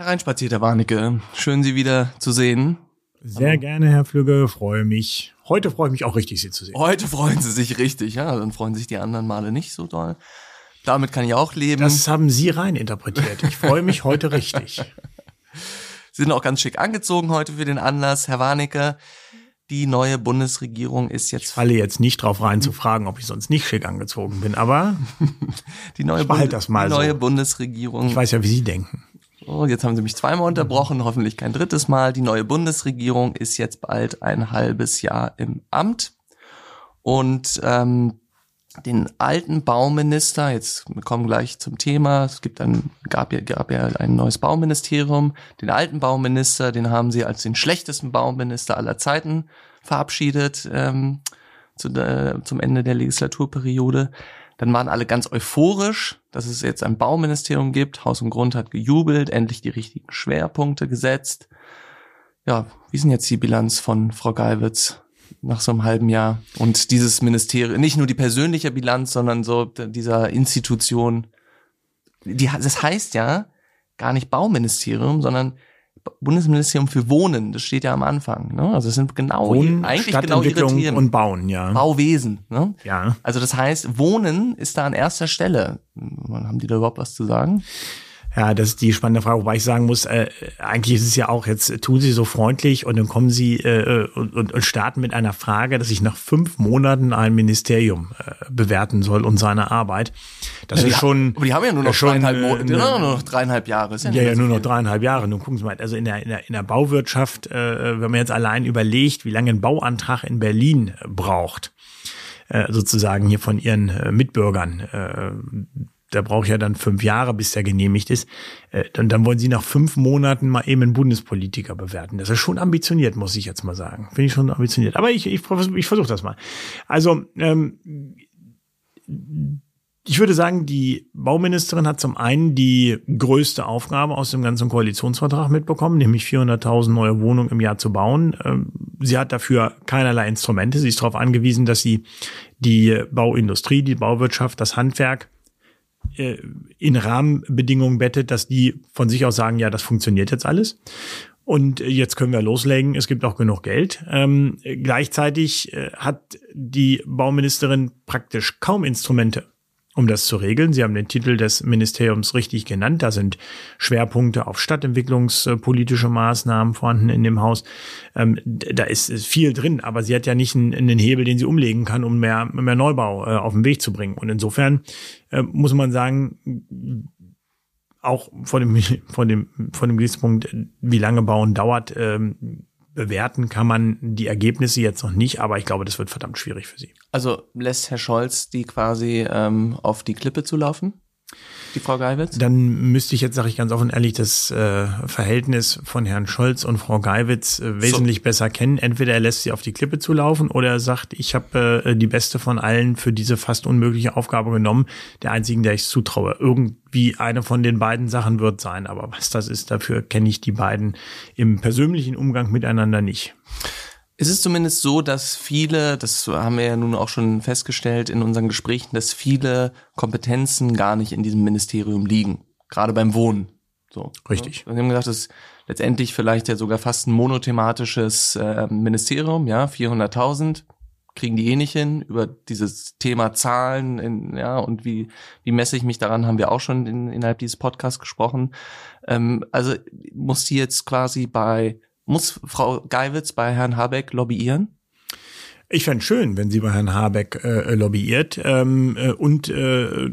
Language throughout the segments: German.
Hereinspaziert, Herr Warnecke. Schön, Sie wieder zu sehen. Sehr gerne, Herr Flügge, freue mich. Heute freue ich mich auch richtig, Sie zu sehen. Heute freuen Sie sich richtig, ja. Dann freuen sich die anderen Male nicht so doll. Damit kann ich auch leben. Das haben Sie rein interpretiert. Ich freue mich heute richtig. Sie sind auch ganz schick angezogen heute für den Anlass. Herr Warnecke, die neue Bundesregierung ist jetzt. Ich falle jetzt nicht drauf rein zu fragen, ob ich sonst nicht schick angezogen bin, aber die neue, Bund das mal die neue so. Bundesregierung. Ich weiß ja, wie Sie denken. So, jetzt haben Sie mich zweimal unterbrochen, hoffentlich kein drittes Mal. Die neue Bundesregierung ist jetzt bald ein halbes Jahr im Amt. Und ähm, den alten Bauminister, jetzt wir kommen gleich zum Thema, es gibt ein, gab ja, gab ja ein neues Bauministerium, den alten Bauminister, den haben sie als den schlechtesten Bauminister aller Zeiten verabschiedet ähm, zu, äh, zum Ende der Legislaturperiode. Dann waren alle ganz euphorisch, dass es jetzt ein Bauministerium gibt. Haus und Grund hat gejubelt, endlich die richtigen Schwerpunkte gesetzt. Ja, wie ist denn jetzt die Bilanz von Frau Geiwitz nach so einem halben Jahr? Und dieses Ministerium, nicht nur die persönliche Bilanz, sondern so dieser Institution. Die, das heißt ja gar nicht Bauministerium, sondern Bundesministerium für Wohnen, das steht ja am Anfang. Ne? Also es sind genau Wohnen, eigentlich genau ihre Themen. und Bauen, ja. Bauwesen. Ne? Ja. Also das heißt, Wohnen ist da an erster Stelle. Haben die da überhaupt was zu sagen? Ja, das ist die spannende Frage, wobei ich sagen muss, äh, eigentlich ist es ja auch, jetzt tun Sie so freundlich und dann kommen Sie äh, und, und starten mit einer Frage, dass ich nach fünf Monaten ein Ministerium äh, bewerten soll und seine Arbeit. Das ja, ist schon. Aber die haben ja nur noch schon, dreieinhalb, Monate, äh, nur noch dreieinhalb Jahre. Ist ja, ja, ja nur noch dreieinhalb Jahre. Nun gucken Sie mal, also in der, in der, in der Bauwirtschaft, äh, wenn man jetzt allein überlegt, wie lange ein Bauantrag in Berlin braucht, äh, sozusagen hier von Ihren äh, Mitbürgern, äh, da braucht ja dann fünf Jahre, bis der genehmigt ist. Äh, dann, dann wollen sie nach fünf Monaten mal eben einen Bundespolitiker bewerten. Das ist schon ambitioniert, muss ich jetzt mal sagen. Finde ich schon ambitioniert. Aber ich, ich, ich versuche das mal. Also, ähm, ich würde sagen, die Bauministerin hat zum einen die größte Aufgabe aus dem ganzen Koalitionsvertrag mitbekommen, nämlich 400.000 neue Wohnungen im Jahr zu bauen. Ähm, sie hat dafür keinerlei Instrumente. Sie ist darauf angewiesen, dass sie die Bauindustrie, die Bauwirtschaft, das Handwerk äh, in Rahmenbedingungen bettet, dass die von sich aus sagen, ja, das funktioniert jetzt alles. Und jetzt können wir loslegen. Es gibt auch genug Geld. Ähm, gleichzeitig äh, hat die Bauministerin praktisch kaum Instrumente, um das zu regeln. Sie haben den Titel des Ministeriums richtig genannt. Da sind Schwerpunkte auf stadtentwicklungspolitische Maßnahmen vorhanden in dem Haus. Ähm, da ist viel drin, aber sie hat ja nicht einen, einen Hebel, den sie umlegen kann, um mehr, mehr Neubau äh, auf den Weg zu bringen. Und insofern äh, muss man sagen, auch von dem, von dem, von dem Gesichtspunkt, wie lange Bauen dauert, ähm, bewerten kann man die Ergebnisse jetzt noch nicht, aber ich glaube, das wird verdammt schwierig für sie. Also lässt Herr Scholz die quasi ähm, auf die Klippe zu laufen? Die Frau Geiwitz? Dann müsste ich jetzt, sage ich ganz offen ehrlich, das äh, Verhältnis von Herrn Scholz und Frau Geiwitz äh, wesentlich so. besser kennen. Entweder er lässt sie auf die Klippe zu laufen oder er sagt, ich habe äh, die beste von allen für diese fast unmögliche Aufgabe genommen, der einzigen, der ich zutraue. Irgendwie eine von den beiden Sachen wird sein, aber was das ist, dafür kenne ich die beiden im persönlichen Umgang miteinander nicht. Es ist zumindest so, dass viele, das haben wir ja nun auch schon festgestellt in unseren Gesprächen, dass viele Kompetenzen gar nicht in diesem Ministerium liegen. Gerade beim Wohnen. So. Richtig. Wir haben gesagt, das ist letztendlich vielleicht ja sogar fast ein monothematisches äh, Ministerium, ja, 400.000 kriegen die eh nicht hin. Über dieses Thema Zahlen, in, ja, und wie, wie messe ich mich daran, haben wir auch schon in, innerhalb dieses Podcasts gesprochen. Ähm, also muss die jetzt quasi bei muss Frau Geiwitz bei Herrn Habeck lobbyieren? Ich fände schön, wenn sie bei Herrn Habeck äh, lobbyiert. Ähm, äh, und äh,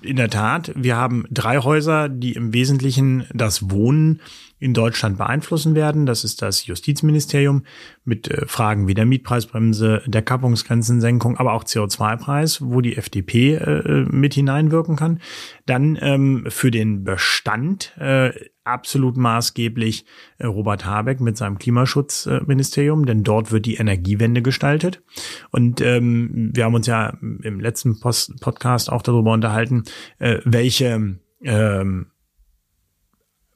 in der Tat, wir haben drei Häuser, die im Wesentlichen das Wohnen in Deutschland beeinflussen werden. Das ist das Justizministerium mit äh, Fragen wie der Mietpreisbremse, der Kappungsgrenzensenkung, aber auch CO2-Preis, wo die FDP äh, mit hineinwirken kann. Dann ähm, für den Bestand äh, absolut maßgeblich äh, Robert Habeck mit seinem Klimaschutzministerium, denn dort wird die Energiewende gestaltet. Und ähm, wir haben uns ja im letzten Post Podcast auch darüber unterhalten, äh, welche ähm,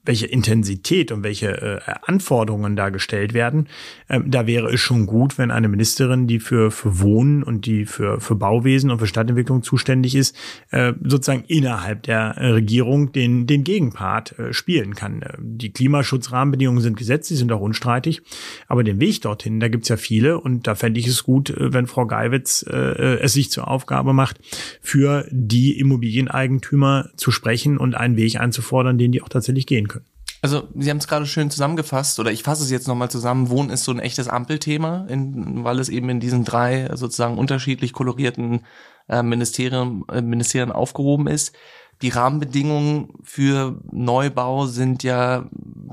welche Intensität und welche äh, Anforderungen da gestellt werden, ähm, da wäre es schon gut, wenn eine Ministerin, die für, für Wohnen und die für, für Bauwesen und für Stadtentwicklung zuständig ist, äh, sozusagen innerhalb der Regierung den, den Gegenpart äh, spielen kann. Die Klimaschutzrahmenbedingungen sind gesetzt, die sind auch unstreitig, aber den Weg dorthin, da gibt's ja viele und da fände ich es gut, äh, wenn Frau Geiwitz äh, es sich zur Aufgabe macht, für die Immobilieneigentümer zu sprechen und einen Weg einzufordern, den die auch tatsächlich gehen können. Also Sie haben es gerade schön zusammengefasst, oder ich fasse es jetzt nochmal zusammen. Wohnen ist so ein echtes Ampelthema, in, weil es eben in diesen drei sozusagen unterschiedlich kolorierten äh, Ministerien, äh, Ministerien aufgehoben ist. Die Rahmenbedingungen für Neubau sind ja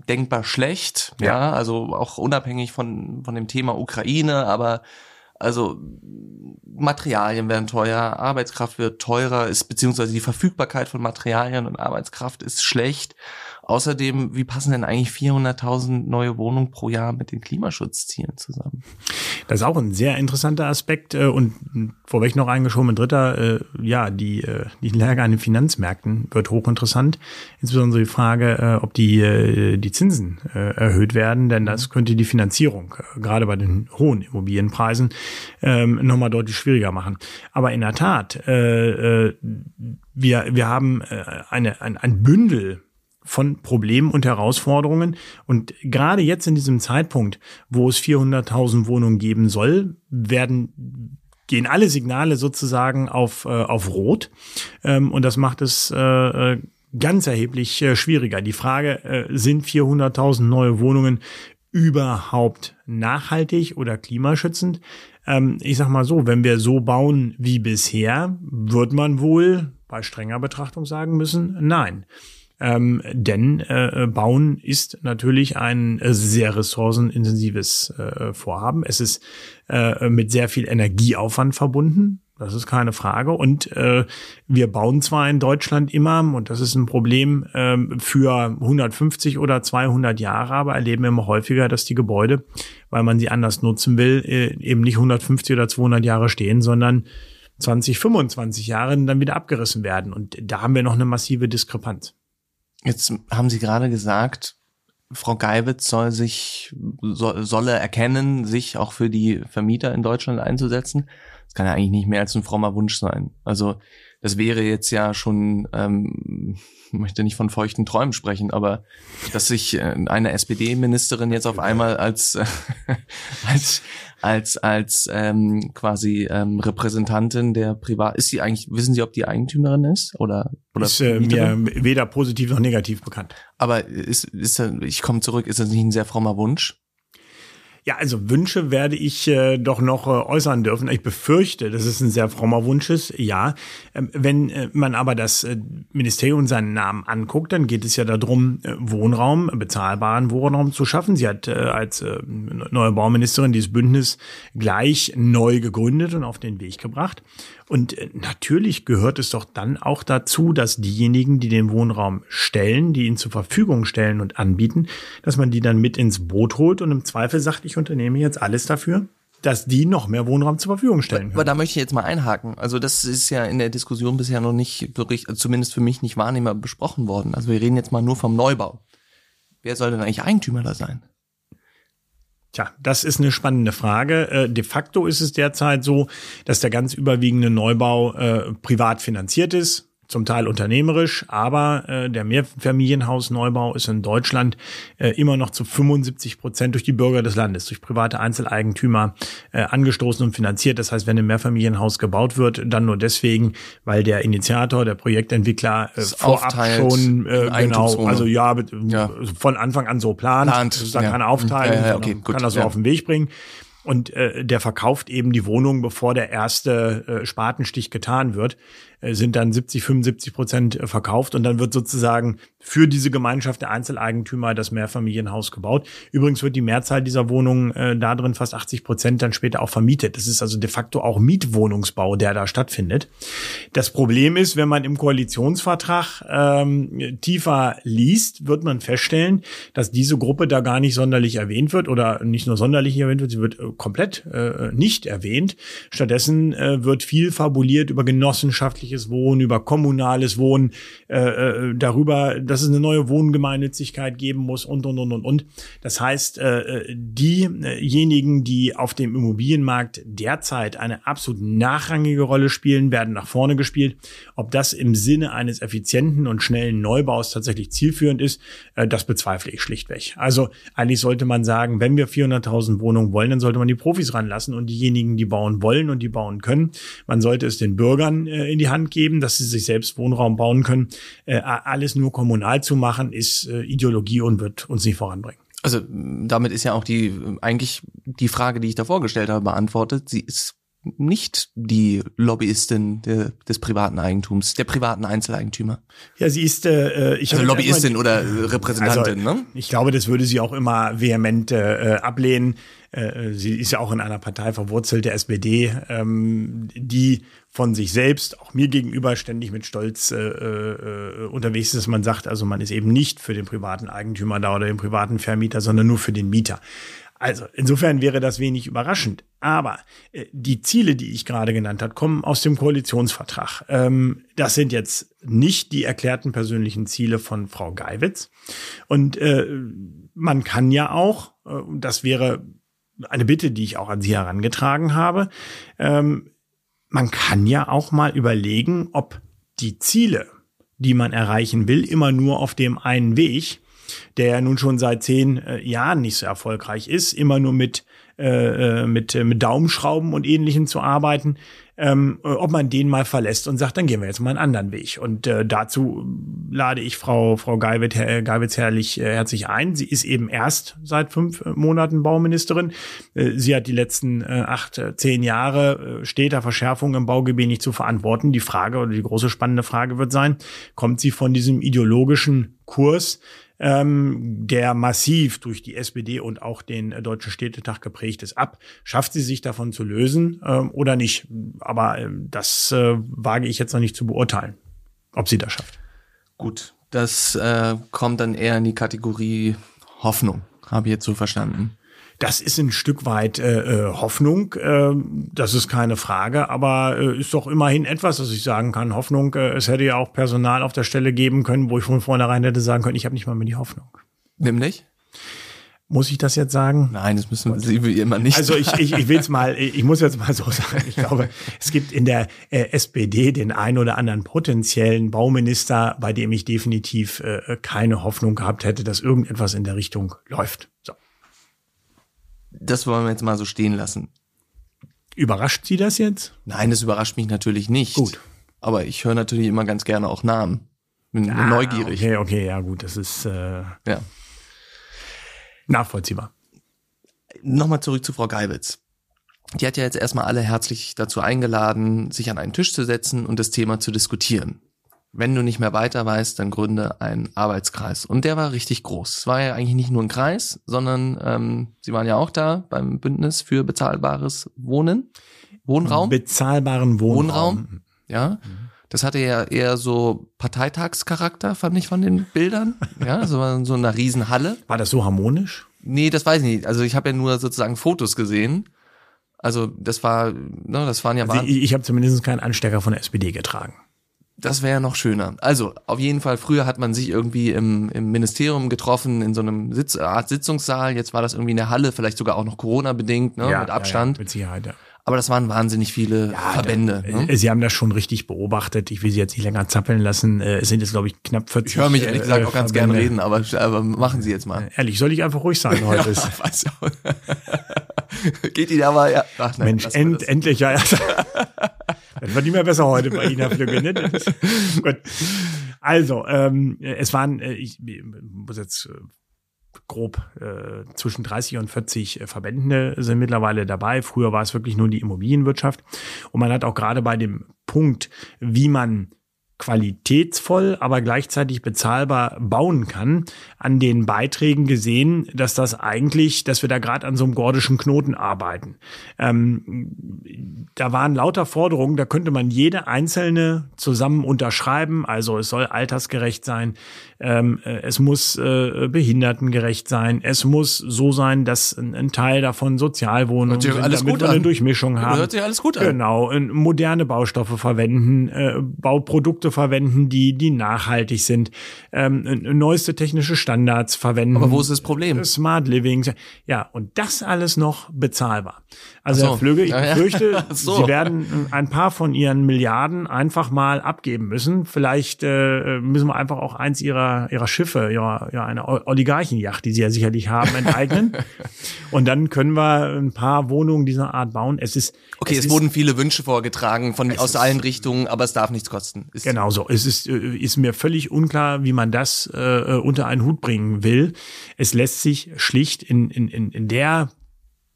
denkbar schlecht, ja, ja also auch unabhängig von, von dem Thema Ukraine, aber also Materialien werden teuer, Arbeitskraft wird teurer, ist beziehungsweise die Verfügbarkeit von Materialien und Arbeitskraft ist schlecht. Außerdem, wie passen denn eigentlich 400.000 neue Wohnungen pro Jahr mit den Klimaschutzzielen zusammen? Das ist auch ein sehr interessanter Aspekt äh, und vorweg noch eingeschoben, ein dritter, äh, ja, die, äh, die Lage an den Finanzmärkten wird hochinteressant. Insbesondere die Frage, ob die, die Zinsen erhöht werden, denn das könnte die Finanzierung, gerade bei den hohen Immobilienpreisen, ähm, nochmal deutlich schwieriger machen. Aber in der Tat, wir, wir haben eine, ein, ein Bündel von Problemen und Herausforderungen. Und gerade jetzt in diesem Zeitpunkt, wo es 400.000 Wohnungen geben soll, werden gehen alle Signale sozusagen auf, äh, auf Rot. Ähm, und das macht es äh, äh ganz erheblich äh, schwieriger. Die Frage, äh, sind 400.000 neue Wohnungen überhaupt nachhaltig oder klimaschützend? Ähm, ich sag mal so, wenn wir so bauen wie bisher, wird man wohl bei strenger Betrachtung sagen müssen, nein. Ähm, denn äh, Bauen ist natürlich ein äh, sehr ressourcenintensives äh, Vorhaben. Es ist äh, mit sehr viel Energieaufwand verbunden. Das ist keine Frage. Und äh, wir bauen zwar in Deutschland immer, und das ist ein Problem, äh, für 150 oder 200 Jahre, aber erleben immer häufiger, dass die Gebäude, weil man sie anders nutzen will, äh, eben nicht 150 oder 200 Jahre stehen, sondern 20, 25 Jahre dann wieder abgerissen werden. Und da haben wir noch eine massive Diskrepanz. Jetzt haben Sie gerade gesagt, Frau Geiwitz soll sich, soll, solle erkennen, sich auch für die Vermieter in Deutschland einzusetzen. Das kann ja eigentlich nicht mehr als ein frommer Wunsch sein. Also das wäre jetzt ja schon, ähm, ich möchte nicht von feuchten Träumen sprechen, aber dass sich äh, eine SPD-Ministerin jetzt auf einmal als, als als als ähm, quasi ähm, Repräsentantin der Privat. Ist sie eigentlich? Wissen Sie, ob die Eigentümerin ist oder oder? Ist äh, mir weder positiv noch negativ bekannt. Aber ist ist ich komme zurück. Ist das nicht ein sehr frommer Wunsch? Ja, also Wünsche werde ich äh, doch noch äh, äußern dürfen. Ich befürchte, dass es ein sehr frommer Wunsch ist. Ja, ähm, wenn äh, man aber das äh, Ministerium seinen Namen anguckt, dann geht es ja darum, äh, Wohnraum, bezahlbaren Wohnraum zu schaffen. Sie hat äh, als neue Bauministerin dieses Bündnis gleich neu gegründet und auf den Weg gebracht. Und äh, natürlich gehört es doch dann auch dazu, dass diejenigen, die den Wohnraum stellen, die ihn zur Verfügung stellen und anbieten, dass man die dann mit ins Boot holt und im Zweifel sagt, ich unternehme jetzt alles dafür, dass die noch mehr Wohnraum zur Verfügung stellen können. Aber da möchte ich jetzt mal einhaken. Also das ist ja in der Diskussion bisher noch nicht also zumindest für mich nicht wahrnehmbar besprochen worden. Also wir reden jetzt mal nur vom Neubau. Wer soll denn eigentlich Eigentümer da sein? Tja, das ist eine spannende Frage. Äh, de facto ist es derzeit so, dass der ganz überwiegende Neubau äh, privat finanziert ist zum Teil unternehmerisch, aber äh, der Mehrfamilienhausneubau ist in Deutschland äh, immer noch zu 75 Prozent durch die Bürger des Landes, durch private Einzeleigentümer äh, angestoßen und finanziert. Das heißt, wenn ein Mehrfamilienhaus gebaut wird, dann nur deswegen, weil der Initiator, der Projektentwickler äh, vorab schon äh, genau, also ja, ja, von Anfang an so plant, plant da ja. kann er aufteilen, ja, okay, kann, gut, kann das so auf den Weg bringen und äh, der verkauft eben die Wohnung, bevor der erste äh, Spatenstich getan wird. Äh, sind dann 70, 75 Prozent äh, verkauft und dann wird sozusagen für diese Gemeinschaft der Einzeleigentümer das Mehrfamilienhaus gebaut. Übrigens wird die Mehrzahl dieser Wohnungen äh, da drin fast 80 Prozent dann später auch vermietet. Das ist also de facto auch Mietwohnungsbau, der da stattfindet. Das Problem ist, wenn man im Koalitionsvertrag ähm, tiefer liest, wird man feststellen, dass diese Gruppe da gar nicht sonderlich erwähnt wird oder nicht nur sonderlich erwähnt wird, sie wird äh, komplett äh, nicht erwähnt. Stattdessen äh, wird viel fabuliert über genossenschaftliches Wohnen, über kommunales Wohnen, äh, äh, darüber, dass es eine neue Wohngemeinnützigkeit geben muss und, und, und, und, und. Das heißt, äh, diejenigen, die auf dem Immobilienmarkt derzeit eine absolut nachrangige Rolle spielen, werden nach vorne gespielt. Ob das im Sinne eines effizienten und schnellen Neubaus tatsächlich zielführend ist, äh, das bezweifle ich schlichtweg. Also eigentlich sollte man sagen, wenn wir 400.000 Wohnungen wollen, dann sollte man die Profis ranlassen und diejenigen, die bauen wollen und die bauen können. Man sollte es den Bürgern äh, in die Hand geben, dass sie sich selbst Wohnraum bauen können. Äh, alles nur kommunal zu machen, ist äh, Ideologie und wird uns nicht voranbringen. Also damit ist ja auch die eigentlich die Frage, die ich da vorgestellt habe, beantwortet. Sie ist nicht die Lobbyistin de, des privaten Eigentums, der privaten Einzeleigentümer. Ja, sie ist äh, ich also Lobbyistin mal, oder Repräsentantin, also, ne? Ich glaube, das würde sie auch immer vehement äh, ablehnen. Äh, sie ist ja auch in einer Partei verwurzelt, der SPD, ähm, die von sich selbst, auch mir gegenüber, ständig mit Stolz äh, äh, unterwegs ist, dass man sagt, also man ist eben nicht für den privaten Eigentümer da oder den privaten Vermieter, sondern nur für den Mieter. Also insofern wäre das wenig überraschend. Aber äh, die Ziele, die ich gerade genannt habe, kommen aus dem Koalitionsvertrag. Ähm, das sind jetzt nicht die erklärten persönlichen Ziele von Frau Geiwitz. Und äh, man kann ja auch, äh, das wäre eine Bitte, die ich auch an Sie herangetragen habe, ähm, man kann ja auch mal überlegen, ob die Ziele, die man erreichen will, immer nur auf dem einen Weg der ja nun schon seit zehn äh, Jahren nicht so erfolgreich ist, immer nur mit äh, äh mit, äh, mit Daumenschrauben und Ähnlichem zu arbeiten, ähm, äh, ob man den mal verlässt und sagt, dann gehen wir jetzt mal einen anderen Weg. Und äh, dazu lade ich Frau, Frau Geiwitz, äh, Geiwitz herrlich, äh, herzlich ein. Sie ist eben erst seit fünf Monaten Bauministerin. Äh, sie hat die letzten äh, acht, zehn Jahre äh, steter Verschärfung im Baugebiet nicht zu verantworten. Die Frage oder die große spannende Frage wird sein, kommt sie von diesem ideologischen Kurs, ähm, der massiv durch die SPD und auch den Deutschen Städtetag geprägt ist, ab. Schafft sie sich davon zu lösen ähm, oder nicht? Aber ähm, das äh, wage ich jetzt noch nicht zu beurteilen, ob sie das schafft. Gut, das äh, kommt dann eher in die Kategorie Hoffnung, habe ich jetzt so verstanden. Das ist ein Stück weit äh, äh, Hoffnung, äh, das ist keine Frage, aber äh, ist doch immerhin etwas, dass ich sagen kann. Hoffnung, äh, es hätte ja auch Personal auf der Stelle geben können, wo ich von vornherein hätte sagen können, ich habe nicht mal mehr die Hoffnung. Nämlich? Muss ich das jetzt sagen? Nein, das müssen Sie wie immer nicht. Also ich, ich, ich will es mal, ich muss jetzt mal so sagen, ich glaube, es gibt in der äh, SPD den einen oder anderen potenziellen Bauminister, bei dem ich definitiv äh, keine Hoffnung gehabt hätte, dass irgendetwas in der Richtung läuft. So das wollen wir jetzt mal so stehen lassen. Überrascht Sie das jetzt? Nein, das überrascht mich natürlich nicht. Gut. Aber ich höre natürlich immer ganz gerne auch Namen. Bin ah, neugierig. Okay, okay, ja gut, das ist äh, ja. nachvollziehbar. Nochmal zurück zu Frau Geibitz. Die hat ja jetzt erstmal alle herzlich dazu eingeladen, sich an einen Tisch zu setzen und das Thema zu diskutieren wenn du nicht mehr weiter weißt, dann gründe einen Arbeitskreis. Und der war richtig groß. Es war ja eigentlich nicht nur ein Kreis, sondern ähm, sie waren ja auch da beim Bündnis für bezahlbares Wohnen, Wohnraum. Bezahlbaren Wohnraum. Wohnraum ja. Das hatte ja eher so Parteitagscharakter, fand ich von den Bildern. Ja, so, so einer Riesenhalle. War das so harmonisch? Nee, das weiß ich nicht. Also ich habe ja nur sozusagen Fotos gesehen. Also das war, ne, das waren ja. Also ich ich habe zumindest keinen Anstecker von der SPD getragen. Das wäre ja noch schöner. Also, auf jeden Fall, früher hat man sich irgendwie im, im Ministerium getroffen, in so einem Sitz, Art Sitzungssaal. Jetzt war das irgendwie in der Halle, vielleicht sogar auch noch Corona-bedingt, ne, ja, mit Abstand. Ja, ja, mit Sicherheit, ja. Aber das waren wahnsinnig viele ja, Verbände. Da, ne? Sie haben das schon richtig beobachtet. Ich will Sie jetzt nicht länger zappeln lassen. Äh, es sind jetzt, glaube ich, knapp 40. Ich höre mich ehrlich gesagt äh, auch ganz gerne reden, aber, aber machen Sie jetzt mal. Äh, ehrlich, soll ich einfach ruhig sein heute? ja, weiß auch. Geht Ihnen aber, ja. Ach, nein, Mensch, end, endlich, ja. Das wird nicht mehr besser heute bei Ihnen, Herr Flügge. Ne? Gut. Also, ähm, es waren, äh, ich, ich muss jetzt äh, grob äh, zwischen 30 und 40 äh, Verbände sind mittlerweile dabei. Früher war es wirklich nur die Immobilienwirtschaft. Und man hat auch gerade bei dem Punkt, wie man qualitätsvoll, aber gleichzeitig bezahlbar bauen kann, an den Beiträgen gesehen, dass das eigentlich, dass wir da gerade an so einem gordischen Knoten arbeiten. Ähm, da waren lauter Forderungen, da könnte man jede einzelne zusammen unterschreiben. Also es soll altersgerecht sein, ähm, äh, es muss äh, behindertengerecht sein, es muss so sein, dass ein, ein Teil davon Sozialwohnungen sind, alles damit gut wir eine Durchmischung haben. Hört sich alles gut an. Genau, moderne Baustoffe verwenden, äh, Bauprodukte verwenden, die die nachhaltig sind, ähm, neueste technische Standards verwenden. Aber wo ist das Problem? Smart Living, ja und das alles noch bezahlbar. Also so. Herr Flügge, ich ja, ja. so. Sie werden ein paar von Ihren Milliarden einfach mal abgeben müssen. Vielleicht äh, müssen wir einfach auch eins Ihrer ihrer, Schiffe, ihrer, ja, eine Oligarchenjacht, die sie ja sicherlich haben, enteignen. und dann können wir ein paar Wohnungen dieser Art bauen. Es ist. Okay, es, es wurden viele Wünsche vorgetragen von, aus allen Richtungen, aber es darf nichts kosten. Ist genau so. Es ist, äh, ist mir völlig unklar, wie man das äh, unter einen Hut bringen will. Es lässt sich schlicht in, in, in, in der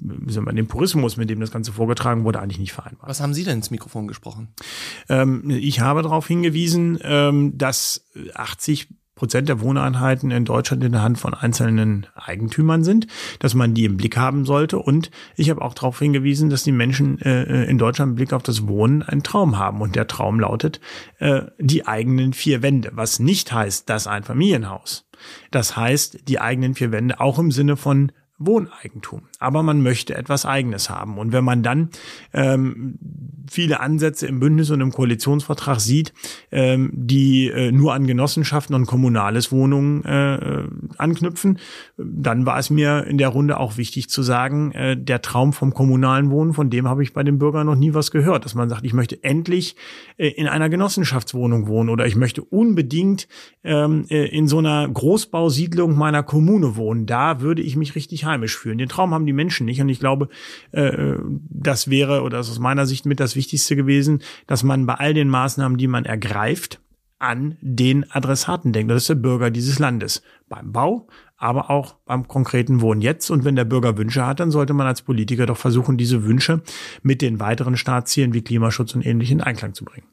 wie soll man, den Purismus, mit dem das Ganze vorgetragen wurde, eigentlich nicht vereinbart. Was haben Sie denn ins Mikrofon gesprochen? Ähm, ich habe darauf hingewiesen, ähm, dass 80 Prozent der Wohneinheiten in Deutschland in der Hand von einzelnen Eigentümern sind, dass man die im Blick haben sollte. Und ich habe auch darauf hingewiesen, dass die Menschen äh, in Deutschland im Blick auf das Wohnen einen Traum haben. Und der Traum lautet äh, die eigenen vier Wände, was nicht heißt, dass ein Familienhaus. Das heißt, die eigenen vier Wände auch im Sinne von Wohneigentum. Aber man möchte etwas Eigenes haben. Und wenn man dann ähm, viele Ansätze im Bündnis und im Koalitionsvertrag sieht, ähm, die äh, nur an Genossenschaften und kommunales Wohnungen äh, anknüpfen, dann war es mir in der Runde auch wichtig zu sagen, äh, der Traum vom kommunalen Wohnen, von dem habe ich bei den Bürgern noch nie was gehört, dass man sagt, ich möchte endlich äh, in einer Genossenschaftswohnung wohnen oder ich möchte unbedingt ähm, äh, in so einer Großbausiedlung meiner Kommune wohnen. Da würde ich mich richtig heimisch fühlen. Den Traum haben die Menschen nicht und ich glaube, äh, das wäre oder ist aus meiner Sicht mit das Wichtigste gewesen, dass man bei all den Maßnahmen, die man ergreift, an den Adressaten denkt. Das ist der Bürger dieses Landes. Beim Bau, aber auch beim konkreten Wohnen jetzt. Und wenn der Bürger Wünsche hat, dann sollte man als Politiker doch versuchen, diese Wünsche mit den weiteren Staatszielen wie Klimaschutz und ähnlich in Einklang zu bringen.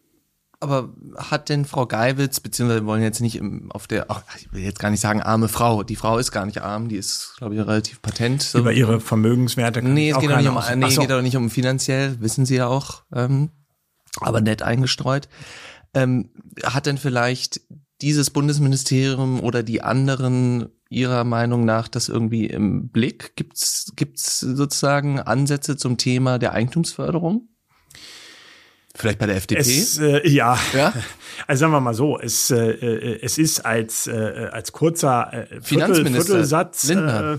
Aber hat denn Frau Geiwitz, beziehungsweise wir wollen jetzt nicht im, auf der, ach, ich will jetzt gar nicht sagen arme Frau, die Frau ist gar nicht arm, die ist, glaube ich, relativ patent. So. Über ihre Vermögenswerte kann Nee, es geht doch nicht um, nee, so. geht doch nicht um finanziell, wissen Sie ja auch, ähm, aber nett eingestreut. Ähm, hat denn vielleicht dieses Bundesministerium oder die anderen Ihrer Meinung nach das irgendwie im Blick? Gibt's gibt's sozusagen Ansätze zum Thema der Eigentumsförderung? Vielleicht bei der FDP? Es, äh, ja. ja, also sagen wir mal so, es, äh, äh es ist als, äh, als kurzer äh, Viertel, Viertelsatz, äh,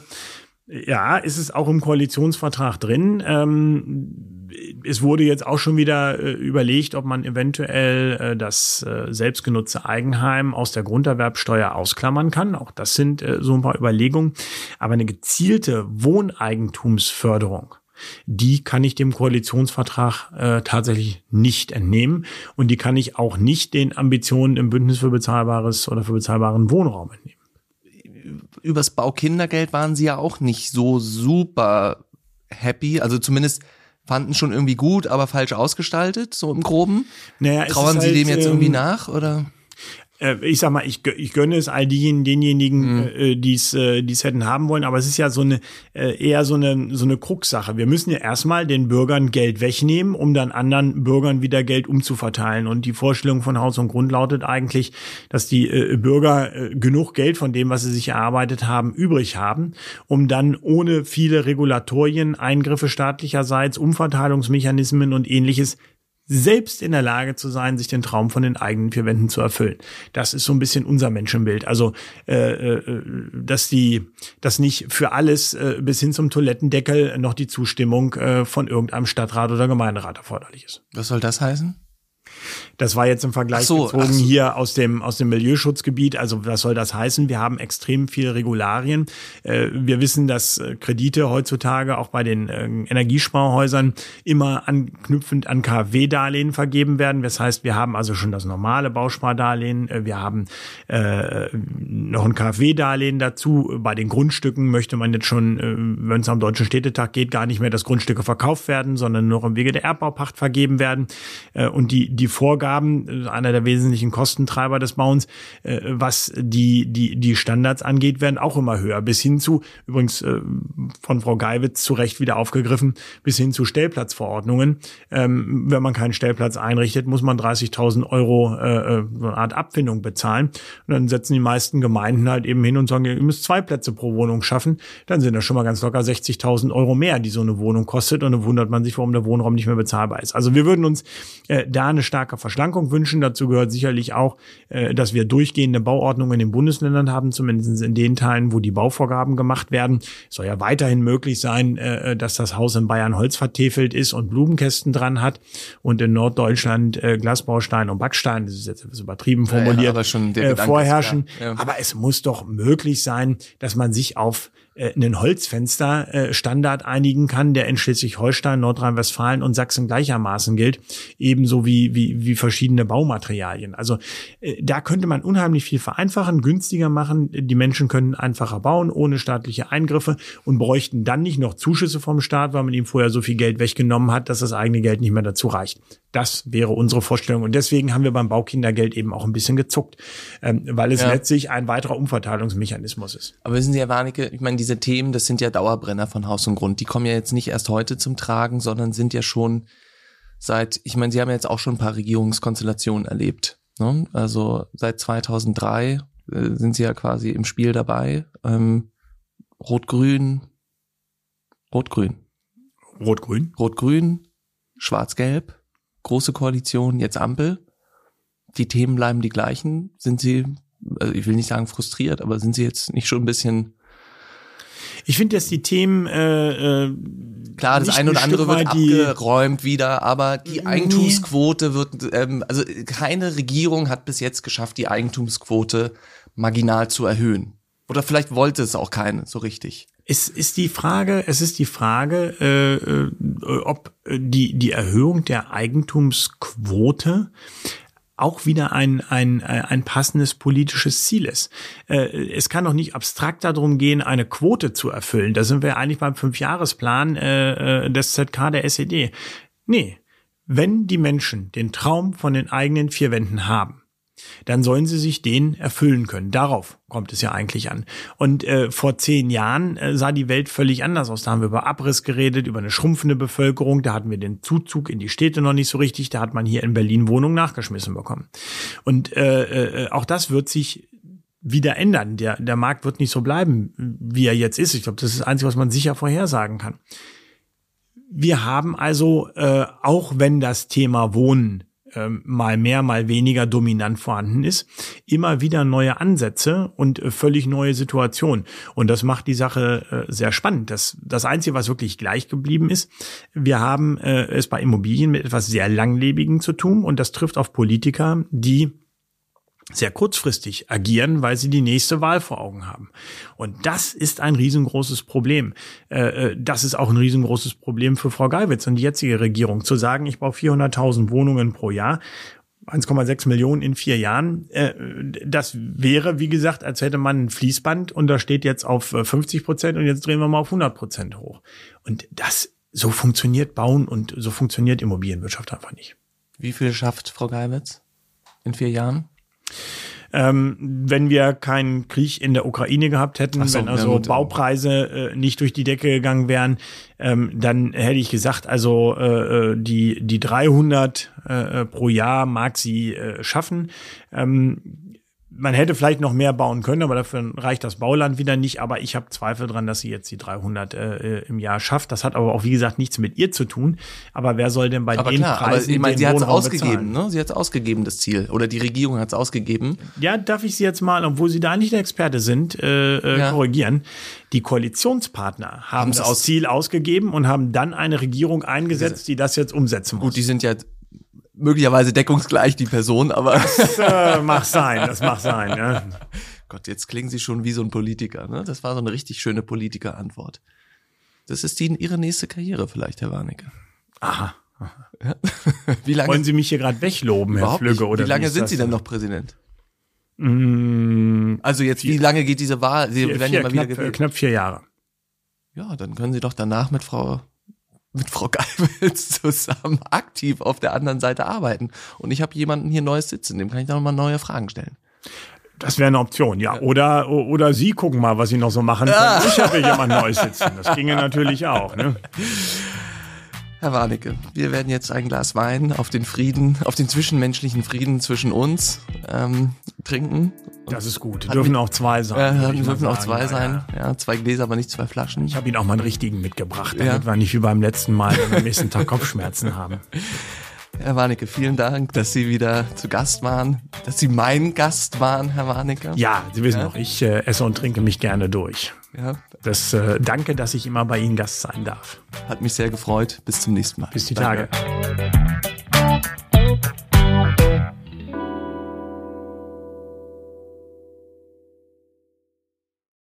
ja, ist es auch im Koalitionsvertrag drin. Ähm, es wurde jetzt auch schon wieder überlegt, ob man eventuell äh, das äh, selbstgenutzte Eigenheim aus der Grunderwerbsteuer ausklammern kann. Auch das sind äh, so ein paar Überlegungen. Aber eine gezielte Wohneigentumsförderung die kann ich dem Koalitionsvertrag äh, tatsächlich nicht entnehmen und die kann ich auch nicht den Ambitionen im Bündnis für bezahlbares oder für bezahlbaren Wohnraum entnehmen. Übers Baukindergeld waren sie ja auch nicht so super happy, also zumindest fanden schon irgendwie gut, aber falsch ausgestaltet, so im Groben. Naja, Trauern Sie halt, dem jetzt irgendwie ähm, nach oder? Äh, ich sag mal, ich, ich gönne es all diejenigen, denjenigen, mhm. äh, die es äh, hätten haben wollen, aber es ist ja so eine äh, eher so eine so eine Krux-Sache. Wir müssen ja erstmal den Bürgern Geld wegnehmen, um dann anderen Bürgern wieder Geld umzuverteilen. Und die Vorstellung von Haus und Grund lautet eigentlich, dass die äh, Bürger äh, genug Geld von dem, was sie sich erarbeitet haben, übrig haben, um dann ohne viele Regulatorien, Eingriffe staatlicherseits, Umverteilungsmechanismen und ähnliches selbst in der Lage zu sein, sich den Traum von den eigenen vier Wänden zu erfüllen. Das ist so ein bisschen unser Menschenbild. Also, äh, äh, dass die, dass nicht für alles äh, bis hin zum Toilettendeckel noch die Zustimmung äh, von irgendeinem Stadtrat oder Gemeinderat erforderlich ist. Was soll das heißen? Das war jetzt im Vergleich so, gezogen so. hier aus dem, aus dem Milieuschutzgebiet. Also was soll das heißen? Wir haben extrem viele Regularien. Äh, wir wissen, dass äh, Kredite heutzutage auch bei den äh, Energiesparhäusern immer anknüpfend an KfW-Darlehen vergeben werden. Das heißt, wir haben also schon das normale Bauspardarlehen. Wir haben noch ein KfW-Darlehen dazu. Bei den Grundstücken möchte man jetzt schon, wenn es am Deutschen Städtetag geht, gar nicht mehr, dass Grundstücke verkauft werden, sondern nur im Wege der Erbbaupacht vergeben werden. Und die die Vorgaben, einer der wesentlichen Kostentreiber des Bauens, äh, was die, die, die Standards angeht, werden auch immer höher. Bis hin zu, übrigens äh, von Frau Geiwitz zu Recht wieder aufgegriffen, bis hin zu Stellplatzverordnungen. Ähm, wenn man keinen Stellplatz einrichtet, muss man 30.000 Euro äh, so eine Art Abfindung bezahlen. Und dann setzen die meisten Gemeinden halt eben hin und sagen, ihr müsst zwei Plätze pro Wohnung schaffen. Dann sind das schon mal ganz locker 60.000 Euro mehr, die so eine Wohnung kostet. Und dann wundert man sich, warum der Wohnraum nicht mehr bezahlbar ist. Also wir würden uns äh, da eine starke Verschlankung wünschen. Dazu gehört sicherlich auch, äh, dass wir durchgehende Bauordnungen in den Bundesländern haben, zumindest in den Teilen, wo die Bauvorgaben gemacht werden. Es soll ja weiterhin möglich sein, äh, dass das Haus in Bayern Holz vertefelt ist und Blumenkästen dran hat und in Norddeutschland äh, Glasbaustein und Backstein, das ist jetzt etwas übertrieben formuliert, ja, ja, aber schon äh, vorherrschen. Ja. Aber es muss doch möglich sein, dass man sich auf äh, einen Holzfenster-Standard äh, einigen kann, der in Schleswig-Holstein, Nordrhein-Westfalen und Sachsen gleichermaßen gilt, ebenso wie, wie, wie verschiedene Baumaterialien. Also äh, da könnte man unheimlich viel vereinfachen, günstiger machen. Die Menschen können einfacher bauen, ohne staatliche Eingriffe und bräuchten dann nicht noch Zuschüsse vom Staat, weil man ihm vorher so viel Geld weggenommen hat, dass das eigene Geld nicht mehr dazu reicht. Das wäre unsere Vorstellung. Und deswegen haben wir beim Baukindergeld eben auch ein bisschen gezuckt, ähm, weil es ja. letztlich ein weiterer Umverteilungsmechanismus ist. Aber wissen Sie, Herr Warnecke, ich meine, diese Themen, das sind ja Dauerbrenner von Haus und Grund. Die kommen ja jetzt nicht erst heute zum Tragen, sondern sind ja schon seit, ich meine, Sie haben ja jetzt auch schon ein paar Regierungskonstellationen erlebt. Ne? Also seit 2003 äh, sind Sie ja quasi im Spiel dabei. Ähm, Rot-Grün, Rot-Grün. Rot-Grün. Rot-Grün, Schwarz-Gelb große Koalition, jetzt Ampel. Die Themen bleiben die gleichen. Sind Sie, also ich will nicht sagen frustriert, aber sind Sie jetzt nicht schon ein bisschen ich finde, dass die Themen äh, äh, klar, das eine oder andere wird abgeräumt wieder, aber die Eigentumsquote wird, ähm, also keine Regierung hat bis jetzt geschafft, die Eigentumsquote marginal zu erhöhen. Oder vielleicht wollte es auch keine so richtig. Es ist die Frage, es ist die Frage, äh, äh, ob die, die Erhöhung der Eigentumsquote auch wieder ein, ein, ein passendes politisches Ziel ist. Äh, es kann doch nicht abstrakt darum gehen, eine Quote zu erfüllen. Da sind wir eigentlich beim Fünfjahresplan äh, äh des ZK der SED. Nee, wenn die Menschen den Traum von den eigenen vier Wänden haben, dann sollen sie sich den erfüllen können. Darauf kommt es ja eigentlich an. Und äh, vor zehn Jahren äh, sah die Welt völlig anders aus. Da haben wir über Abriss geredet, über eine schrumpfende Bevölkerung. Da hatten wir den Zuzug in die Städte noch nicht so richtig. Da hat man hier in Berlin Wohnungen nachgeschmissen bekommen. Und äh, äh, auch das wird sich wieder ändern. Der, der Markt wird nicht so bleiben, wie er jetzt ist. Ich glaube, das ist das Einzige, was man sicher vorhersagen kann. Wir haben also, äh, auch wenn das Thema Wohnen ähm, mal mehr, mal weniger dominant vorhanden ist, immer wieder neue Ansätze und äh, völlig neue Situationen. Und das macht die Sache äh, sehr spannend. Das, das Einzige, was wirklich gleich geblieben ist, wir haben äh, es bei Immobilien mit etwas sehr Langlebigen zu tun und das trifft auf Politiker, die sehr kurzfristig agieren, weil sie die nächste Wahl vor Augen haben. Und das ist ein riesengroßes Problem. Äh, äh, das ist auch ein riesengroßes Problem für Frau Geiwitz und die jetzige Regierung. Zu sagen, ich baue 400.000 Wohnungen pro Jahr, 1,6 Millionen in vier Jahren. Äh, das wäre, wie gesagt, als hätte man ein Fließband und da steht jetzt auf 50 Prozent und jetzt drehen wir mal auf 100 Prozent hoch. Und das, so funktioniert Bauen und so funktioniert Immobilienwirtschaft einfach nicht. Wie viel schafft Frau Geiwitz in vier Jahren? Ähm, wenn wir keinen Krieg in der Ukraine gehabt hätten, so, wenn also ja, Baupreise äh, nicht durch die Decke gegangen wären, ähm, dann hätte ich gesagt, also äh, äh die die 300 äh, pro Jahr mag sie äh, schaffen. Ähm, man hätte vielleicht noch mehr bauen können, aber dafür reicht das Bauland wieder nicht. Aber ich habe Zweifel dran, dass sie jetzt die 300 äh, im Jahr schafft. Das hat aber auch, wie gesagt, nichts mit ihr zu tun. Aber wer soll denn bei aber den klar, Preisen aber ich meine, sie hat es ausgegeben, ne? Sie hat es ausgegeben, das Ziel. Oder die Regierung hat es ausgegeben. Ja, darf ich Sie jetzt mal, obwohl Sie da nicht der Experte sind, äh, äh, ja. korrigieren. Die Koalitionspartner haben Haben's das aus Ziel ausgegeben und haben dann eine Regierung eingesetzt, die das jetzt umsetzen muss. Gut, die sind ja möglicherweise deckungsgleich die Person, aber. Das äh, mag sein, das mag sein, ja. Gott, jetzt klingen Sie schon wie so ein Politiker, ne? Das war so eine richtig schöne Politikerantwort. Das ist die, Ihre nächste Karriere vielleicht, Herr Warnecke. Aha. Ja. wie lange? Wollen Sie mich hier gerade wegloben, Herr Flügge? Oder wie lange sind Sie denn noch Präsident? Mm, also jetzt, vier, wie lange geht diese Wahl? Sie vier, werden ja mal knapp, wieder gewählt. Knapp vier Jahre. Ja, dann können Sie doch danach mit Frau mit Frau Geibels zusammen aktiv auf der anderen Seite arbeiten. Und ich habe jemanden hier Neues sitzen, dem kann ich dann nochmal neue Fragen stellen. Das wäre eine Option, ja. Oder, oder Sie gucken mal, was Sie noch so machen können. Ich habe jemand Neues sitzen. Das ginge natürlich auch. Ne? Herr Warnecke, wir werden jetzt ein Glas Wein auf den Frieden, auf den zwischenmenschlichen Frieden zwischen uns ähm, trinken. Das ist gut. Dürfen auch zwei sein. Ja, dürfen auch zwei sein. Ja. ja. zwei Gläser, aber nicht zwei Flaschen. Ich habe Ihnen auch mal einen richtigen mitgebracht, damit ja. wir nicht wie beim letzten Mal am nächsten Tag Kopfschmerzen haben. Herr Warnecke, vielen Dank, dass Sie wieder zu Gast waren, dass Sie mein Gast waren, Herr Warnecke. Ja, Sie wissen ja. ich äh, esse und trinke mich gerne durch. Ja. Das äh, danke, dass ich immer bei Ihnen Gast sein darf. Hat mich sehr gefreut. Bis zum nächsten Mal. Bis die Danke. Tage.